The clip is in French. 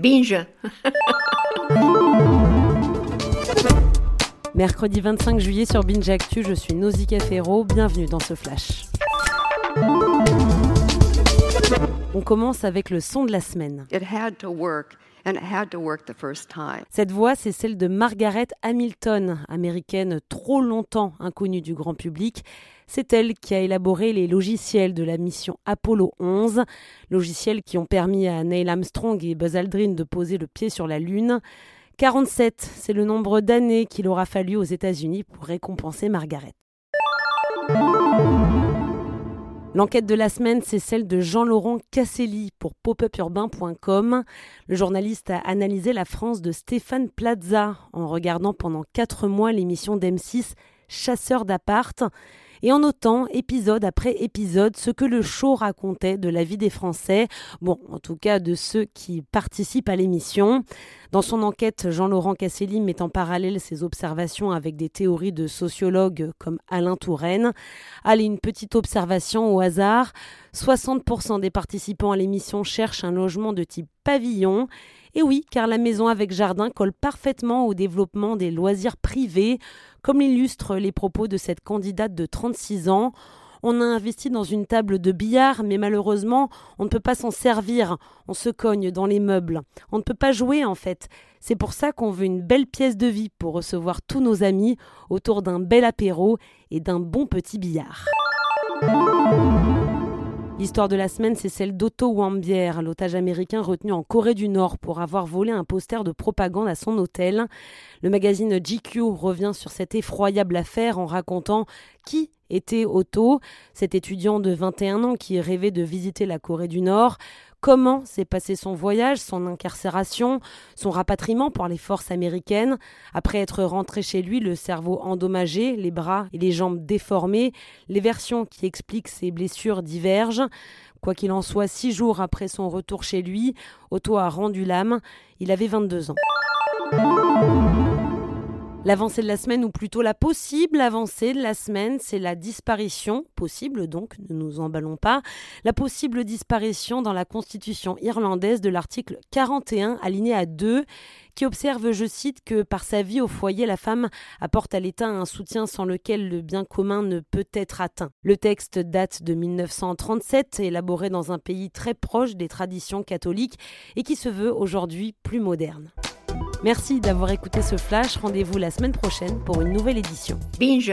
Binge. Mercredi 25 juillet sur Binge Actu, je suis Nausicaa Ferro. Bienvenue dans ce flash. On commence avec le son de la semaine. It had to work. Cette voix, c'est celle de Margaret Hamilton, américaine trop longtemps inconnue du grand public. C'est elle qui a élaboré les logiciels de la mission Apollo 11, logiciels qui ont permis à Neil Armstrong et Buzz Aldrin de poser le pied sur la Lune. 47, c'est le nombre d'années qu'il aura fallu aux États-Unis pour récompenser Margaret. L'enquête de la semaine, c'est celle de Jean-Laurent Casselli pour popupurbain.com. Le journaliste a analysé la France de Stéphane Plaza en regardant pendant quatre mois l'émission d'M6 Chasseur d'appart et en notant épisode après épisode ce que le show racontait de la vie des Français, bon, en tout cas de ceux qui participent à l'émission. Dans son enquête, Jean-Laurent Casselli met en parallèle ses observations avec des théories de sociologues comme Alain Touraine. Allez, une petite observation au hasard. 60% des participants à l'émission cherchent un logement de type pavillon et oui, car la maison avec jardin colle parfaitement au développement des loisirs privés, comme l'illustrent les propos de cette candidate de 36 ans. On a investi dans une table de billard, mais malheureusement, on ne peut pas s'en servir. On se cogne dans les meubles. On ne peut pas jouer, en fait. C'est pour ça qu'on veut une belle pièce de vie pour recevoir tous nos amis autour d'un bel apéro et d'un bon petit billard. L'histoire de la semaine, c'est celle d'Otto Wambier, l'otage américain retenu en Corée du Nord pour avoir volé un poster de propagande à son hôtel. Le magazine GQ revient sur cette effroyable affaire en racontant qui était Otto, cet étudiant de 21 ans qui rêvait de visiter la Corée du Nord comment s'est passé son voyage, son incarcération, son rapatriement par les forces américaines? Après être rentré chez lui, le cerveau endommagé, les bras et les jambes déformés, les versions qui expliquent ses blessures divergent. Quoi qu'il en soit, six jours après son retour chez lui, Otto a rendu l'âme. Il avait 22 ans. L'avancée de la semaine, ou plutôt la possible avancée de la semaine, c'est la disparition, possible donc, ne nous emballons pas, la possible disparition dans la constitution irlandaise de l'article 41 aligné à 2 qui observe, je cite, que par sa vie au foyer, la femme apporte à l'État un soutien sans lequel le bien commun ne peut être atteint. Le texte date de 1937, élaboré dans un pays très proche des traditions catholiques et qui se veut aujourd'hui plus moderne. Merci d'avoir écouté ce flash. Rendez-vous la semaine prochaine pour une nouvelle édition. Binge.